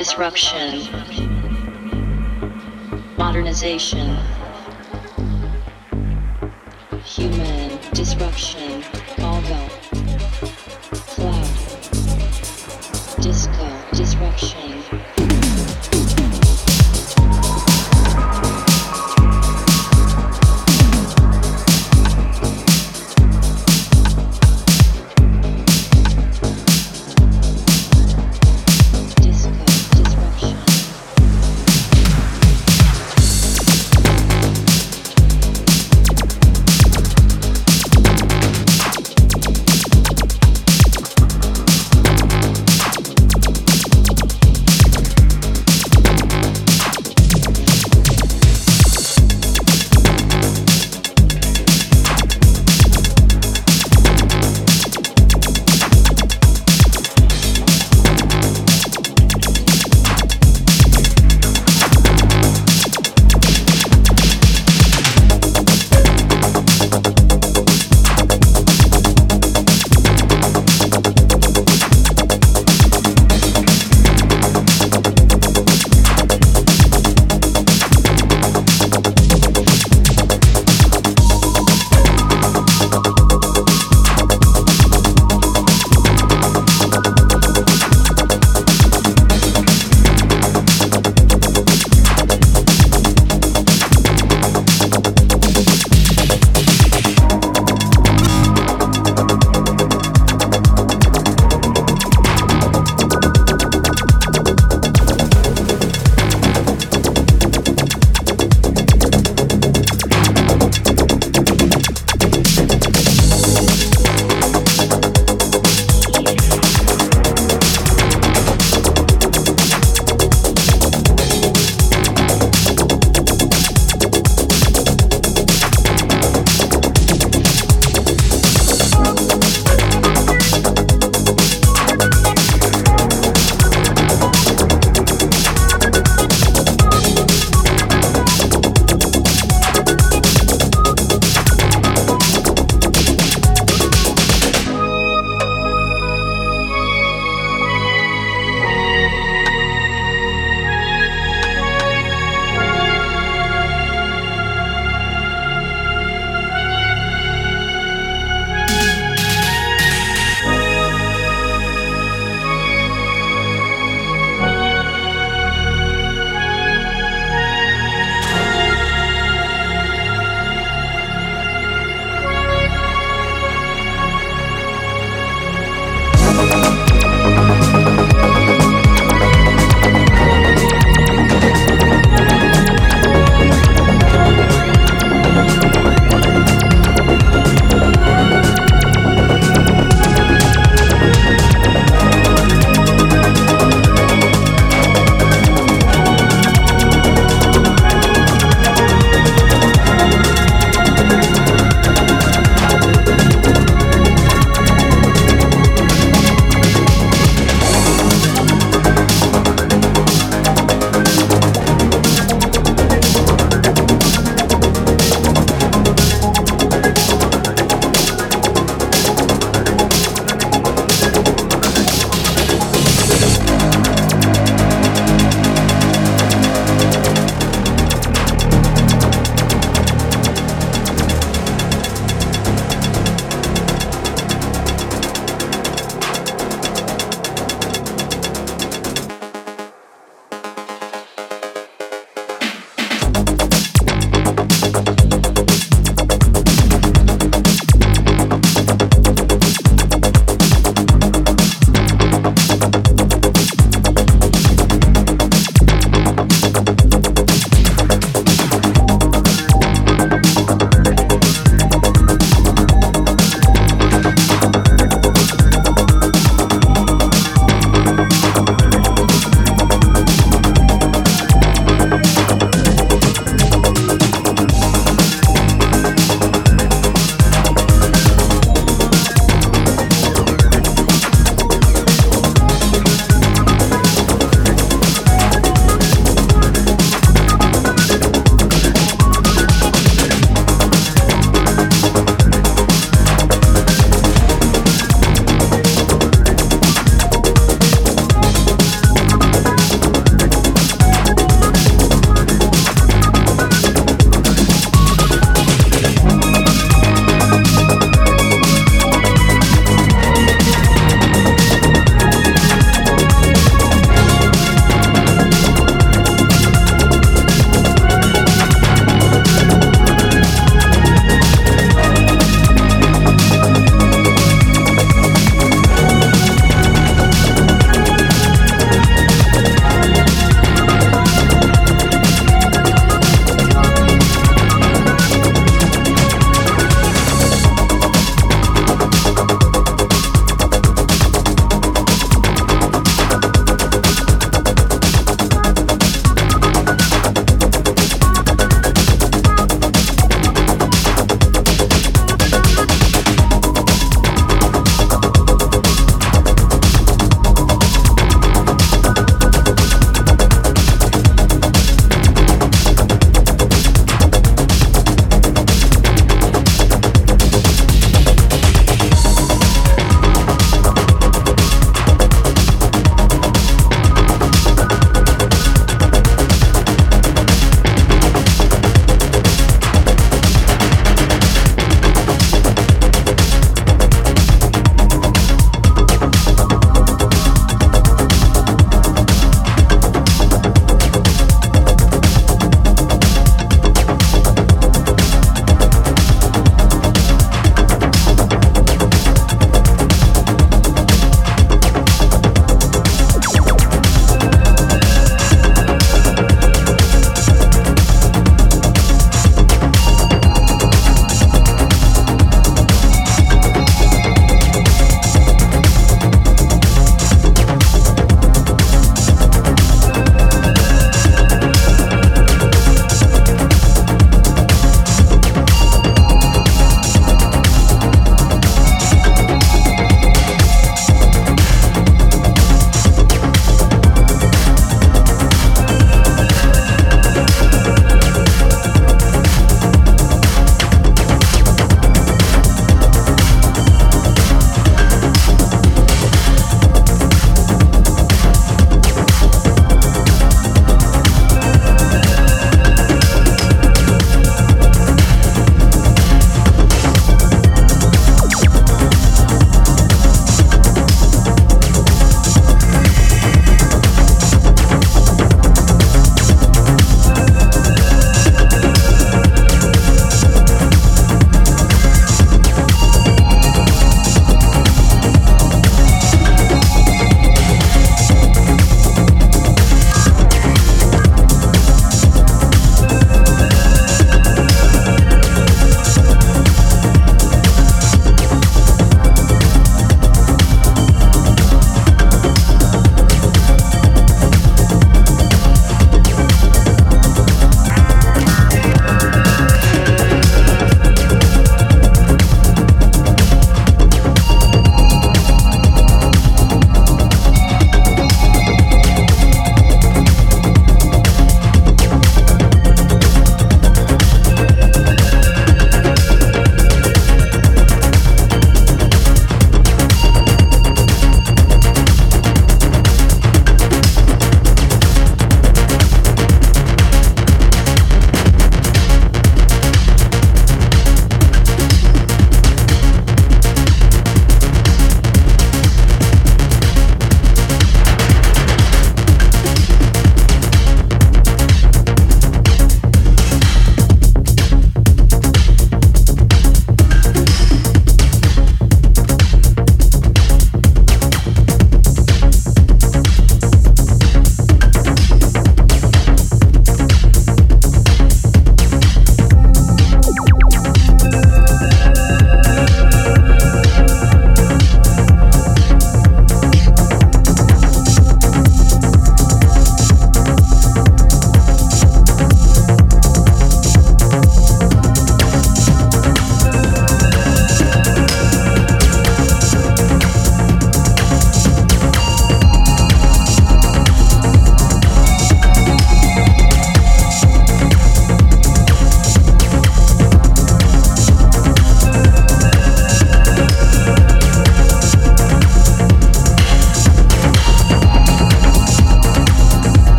disruption, modernization,